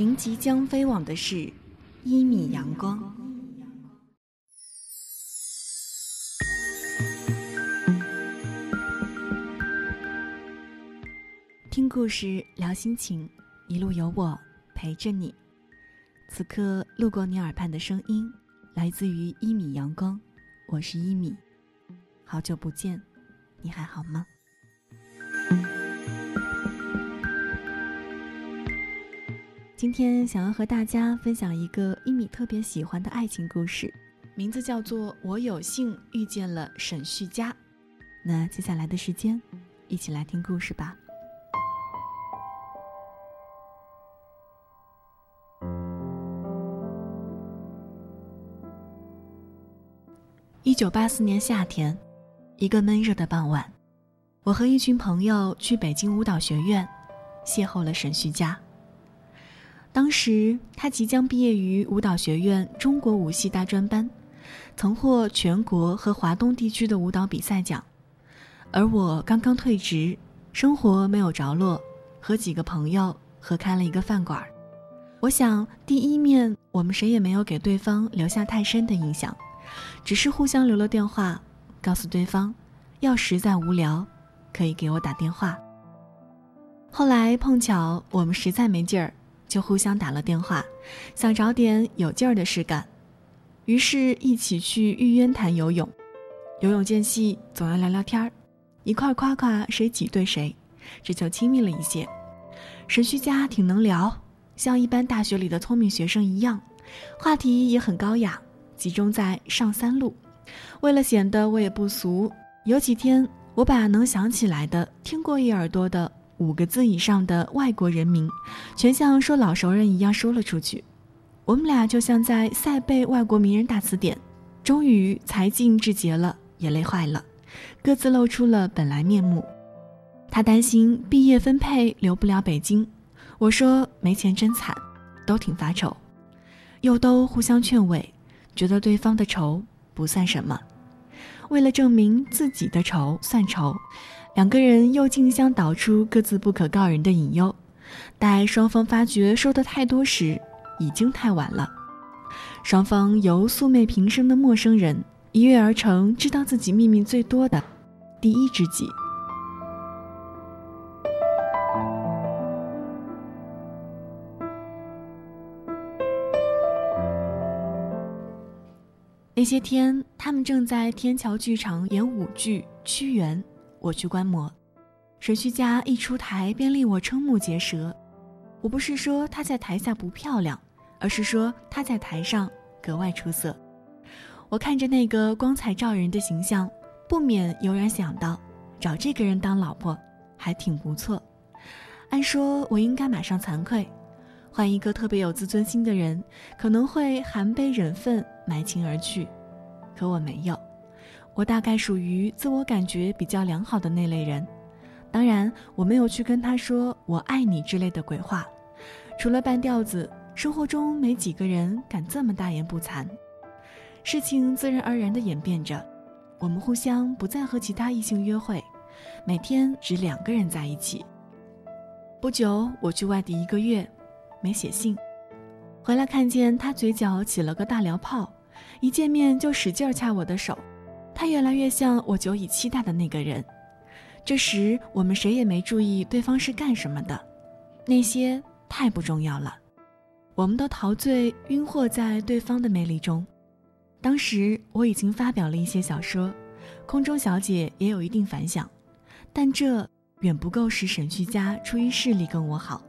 您即将飞往的是一米阳光。听故事，聊心情，一路有我陪着你。此刻路过你耳畔的声音，来自于一米阳光，我是一米。好久不见，你还好吗？今天想要和大家分享一个一米特别喜欢的爱情故事，名字叫做《我有幸遇见了沈旭佳》。那接下来的时间，一起来听故事吧。一九八四年夏天，一个闷热的傍晚，我和一群朋友去北京舞蹈学院，邂逅了沈旭佳。当时他即将毕业于舞蹈学院中国舞系大专班，曾获全国和华东地区的舞蹈比赛奖，而我刚刚退职，生活没有着落，和几个朋友合开了一个饭馆。我想第一面我们谁也没有给对方留下太深的印象。只是互相留了电话，告诉对方，要实在无聊，可以给我打电话。后来碰巧我们实在没劲儿，就互相打了电话，想找点有劲儿的事干，于是一起去玉渊潭游泳。游泳间隙总要聊聊天儿，一块夸夸谁挤兑谁，这就亲密了一些。沈旭佳挺能聊，像一般大学里的聪明学生一样，话题也很高雅。集中在上三路，为了显得我也不俗，有几天我把能想起来的听过一耳朵的五个字以上的外国人名，全像说老熟人一样说了出去。我们俩就像在赛背外国名人大词典，终于才尽至竭了，也累坏了，各自露出了本来面目。他担心毕业分配留不了北京，我说没钱真惨，都挺发愁，又都互相劝慰。觉得对方的愁不算什么，为了证明自己的愁算愁，两个人又竞相导出各自不可告人的隐忧。待双方发觉说的太多时，已经太晚了。双方由素昧平生的陌生人一跃而成知道自己秘密最多的第一知己。那些天，他们正在天桥剧场演舞剧《屈原》，我去观摩。沈旭佳一出台便令我瞠目结舌。我不是说她在台下不漂亮，而是说她在台上格外出色。我看着那个光彩照人的形象，不免油然想到，找这个人当老婆还挺不错。按说我应该马上惭愧，换一个特别有自尊心的人，可能会含悲忍愤。埋情而去，可我没有，我大概属于自我感觉比较良好的那类人。当然，我没有去跟他说“我爱你”之类的鬼话。除了半吊子，生活中没几个人敢这么大言不惭。事情自然而然地演变着，我们互相不再和其他异性约会，每天只两个人在一起。不久，我去外地一个月，没写信，回来看见他嘴角起了个大燎泡。一见面就使劲掐我的手，他越来越像我久已期待的那个人。这时我们谁也没注意对方是干什么的，那些太不重要了。我们都陶醉晕惑在对方的魅力中。当时我已经发表了一些小说，《空中小姐》也有一定反响，但这远不够使沈旭佳出于势力跟我好。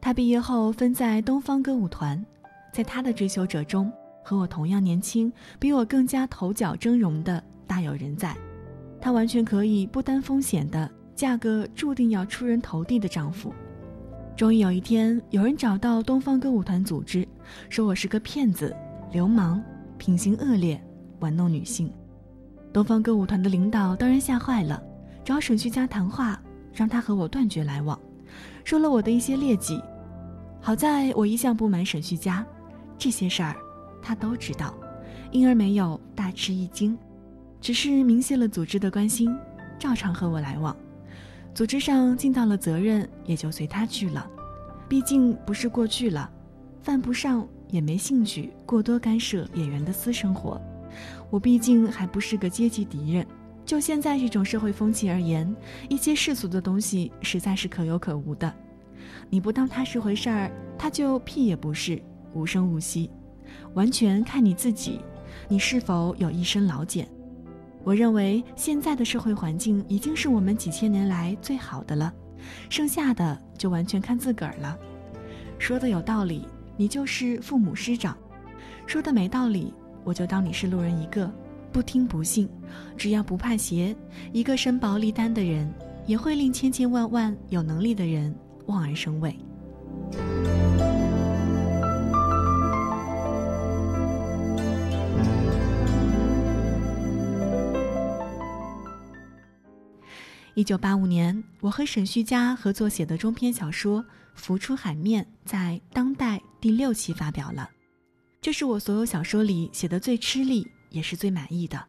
他毕业后分在东方歌舞团，在他的追求者中。和我同样年轻，比我更加头角峥嵘的大有人在，她完全可以不担风险的嫁个注定要出人头地的丈夫。终于有一天，有人找到东方歌舞团组织，说我是个骗子、流氓，品行恶劣，玩弄女性。东方歌舞团的领导当然吓坏了，找沈旭佳谈话，让他和我断绝来往，说了我的一些劣迹。好在我一向不瞒沈旭佳，这些事儿。他都知道，因而没有大吃一惊，只是明谢了组织的关心，照常和我来往。组织上尽到了责任，也就随他去了。毕竟不是过去了，犯不上也没兴趣过多干涉演员的私生活。我毕竟还不是个阶级敌人。就现在这种社会风气而言，一些世俗的东西实在是可有可无的。你不当它是回事儿，它就屁也不是，无声无息。完全看你自己，你是否有一身老茧。我认为现在的社会环境已经是我们几千年来最好的了，剩下的就完全看自个儿了。说的有道理，你就是父母师长；说的没道理，我就当你是路人一个。不听不信，只要不怕邪，一个身薄力单的人，也会令千千万万有能力的人望而生畏。一九八五年，我和沈旭佳合作写的中篇小说《浮出海面》在《当代》第六期发表了，这是我所有小说里写的最吃力。也是最满意的，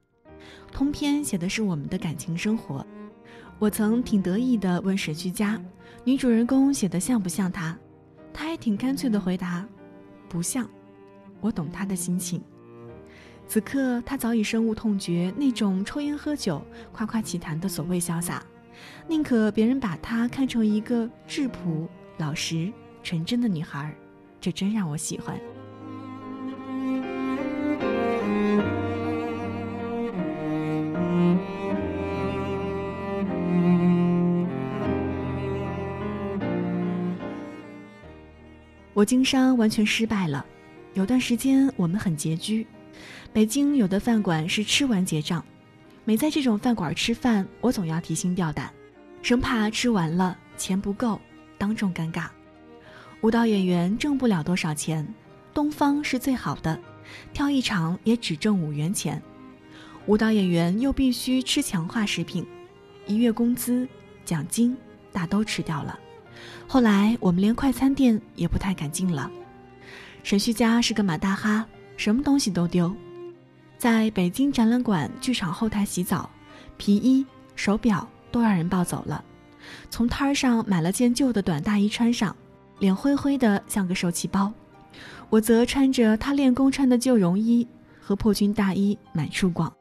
通篇写的是我们的感情生活。我曾挺得意地问沈旭佳，女主人公写的像不像她？她还挺干脆地回答，不像。我懂她的心情。此刻她早已深恶痛绝那种抽烟喝酒、夸夸其谈的所谓潇洒，宁可别人把她看成一个质朴、老实、纯真的女孩，这真让我喜欢。我经商完全失败了，有段时间我们很拮据。北京有的饭馆是吃完结账，每在这种饭馆吃饭，我总要提心吊胆，生怕吃完了钱不够，当众尴尬。舞蹈演员挣不了多少钱，东方是最好的，跳一场也只挣五元钱。舞蹈演员又必须吃强化食品，一月工资、奖金大都吃掉了。后来我们连快餐店也不太敢进了。沈旭家是个马大哈，什么东西都丢。在北京展览馆剧场后台洗澡，皮衣、手表都让人抱走了。从摊儿上买了件旧的短大衣穿上，脸灰灰的像个受气包。我则穿着他练功穿的旧绒衣和破军大衣满处逛。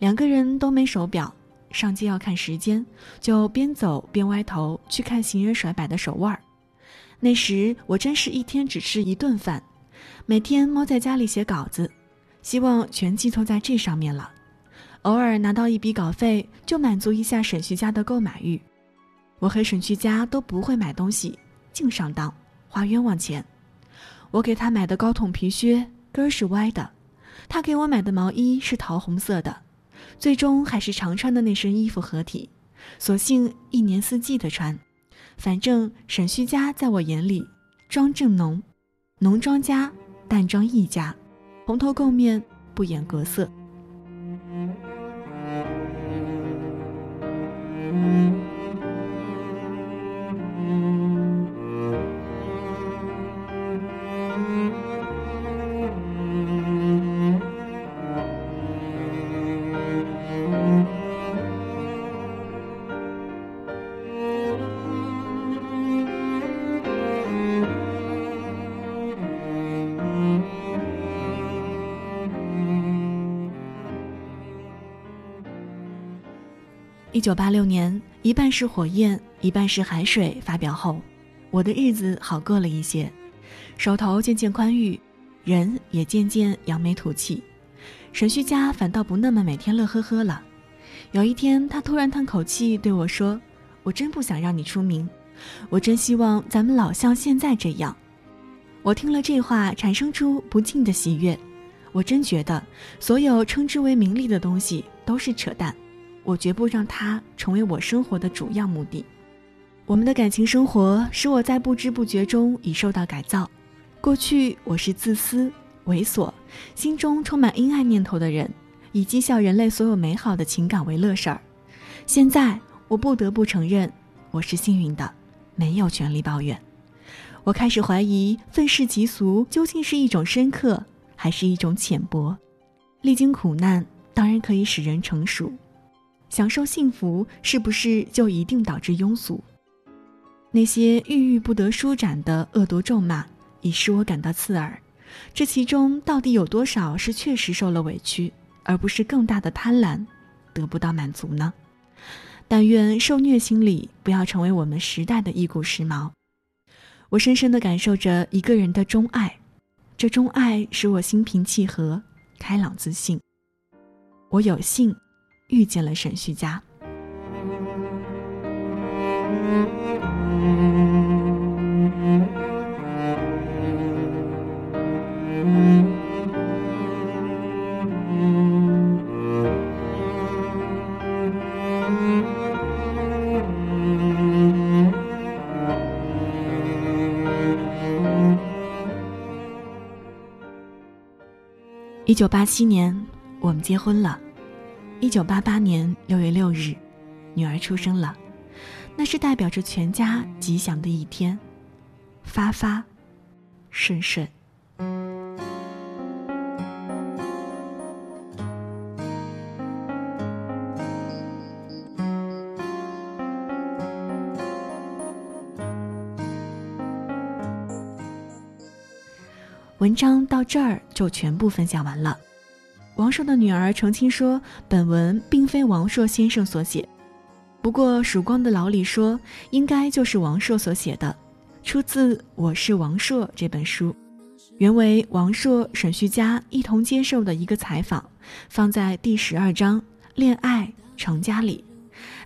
两个人都没手表。上街要看时间，就边走边歪头去看行人甩摆的手腕儿。那时我真是一天只吃一顿饭，每天猫在家里写稿子，希望全寄托在这上面了。偶尔拿到一笔稿费，就满足一下沈旭家的购买欲。我和沈旭家都不会买东西，净上当，花冤枉钱。我给他买的高筒皮靴跟儿是歪的，他给我买的毛衣是桃红色的。最终还是常穿的那身衣服合体，索性一年四季的穿。反正沈旭家在我眼里，妆正浓，浓妆家，淡妆一家，蓬头垢面，不掩格色。一九八六年，一半是火焰，一半是海水。发表后，我的日子好过了一些，手头渐渐宽裕，人也渐渐扬眉吐气。沈旭家反倒不那么每天乐呵呵了。有一天，他突然叹口气对我说：“我真不想让你出名，我真希望咱们老像现在这样。”我听了这话，产生出不尽的喜悦。我真觉得，所有称之为名利的东西都是扯淡。我绝不让它成为我生活的主要目的。我们的感情生活使我在不知不觉中已受到改造。过去我是自私、猥琐、心中充满阴暗念头的人，以讥笑人类所有美好的情感为乐事儿。现在我不得不承认，我是幸运的，没有权利抱怨。我开始怀疑愤世嫉俗究竟是一种深刻，还是一种浅薄。历经苦难，当然可以使人成熟。享受幸福是不是就一定导致庸俗？那些郁郁不得舒展的恶毒咒骂，已使我感到刺耳。这其中到底有多少是确实受了委屈，而不是更大的贪婪得不到满足呢？但愿受虐心理不要成为我们时代的一股时髦。我深深的感受着一个人的钟爱，这钟爱使我心平气和、开朗自信。我有幸遇见了沈旭佳。一九八七年，我们结婚了。一九八八年六月六日，女儿出生了，那是代表着全家吉祥的一天，发发，顺顺。文章到这儿就全部分享完了。王朔的女儿澄清说，本文并非王朔先生所写，不过曙光的老李说，应该就是王朔所写的，出自《我是王朔》这本书，原为王朔、沈旭佳一同接受的一个采访，放在第十二章“恋爱成家”里。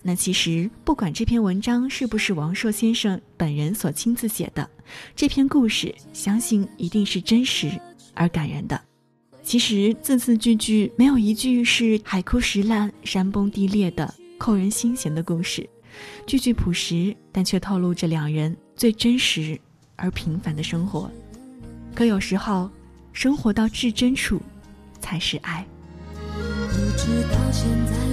那其实不管这篇文章是不是王朔先生本人所亲自写的，这篇故事相信一定是真实而感人的。其实字字句句没有一句是海枯石烂、山崩地裂的扣人心弦的故事，句句朴实，但却透露着两人最真实而平凡的生活。可有时候，生活到至真处，才是爱。不知道现在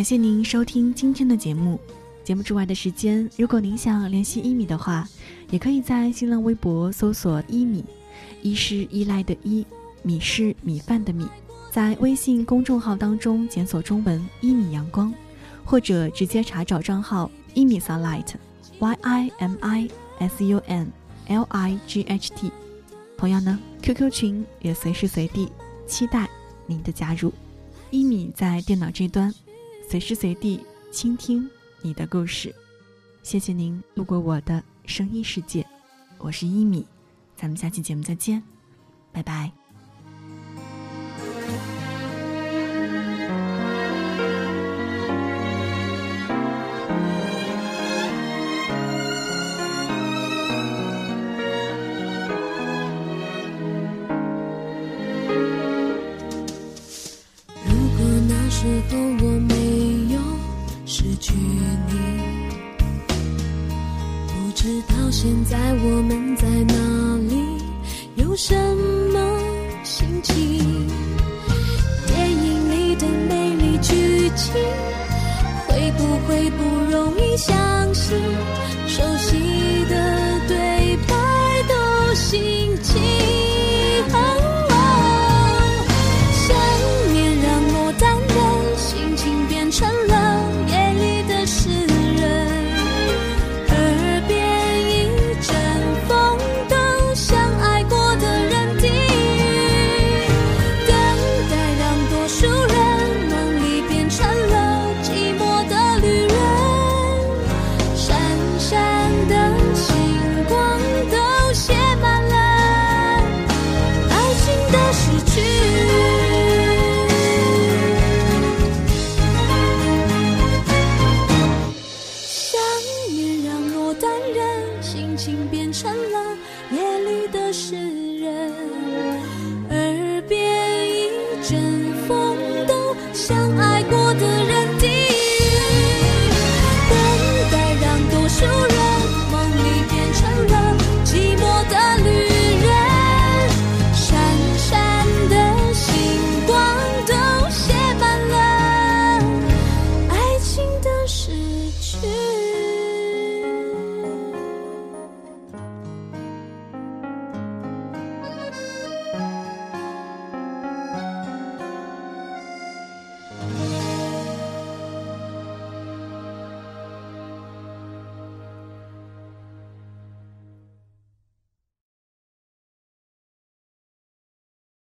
感谢您收听今天的节目。节目之外的时间，如果您想联系一米的话，也可以在新浪微博搜索“一米”，一是依赖的一，米是米饭的米。在微信公众号当中检索中文“一米阳光”，或者直接查找账号“一米 sunlight”，y i m i s u n l i g h t。同样呢，QQ 群也随时随地期待您的加入。一米在电脑这端，随时随地倾听。你的故事，谢谢您路过我的声音世界，我是一米，咱们下期节目再见，拜拜。现在我们在哪里，有什么心情？电影里的美丽剧情，会不会不容易相信？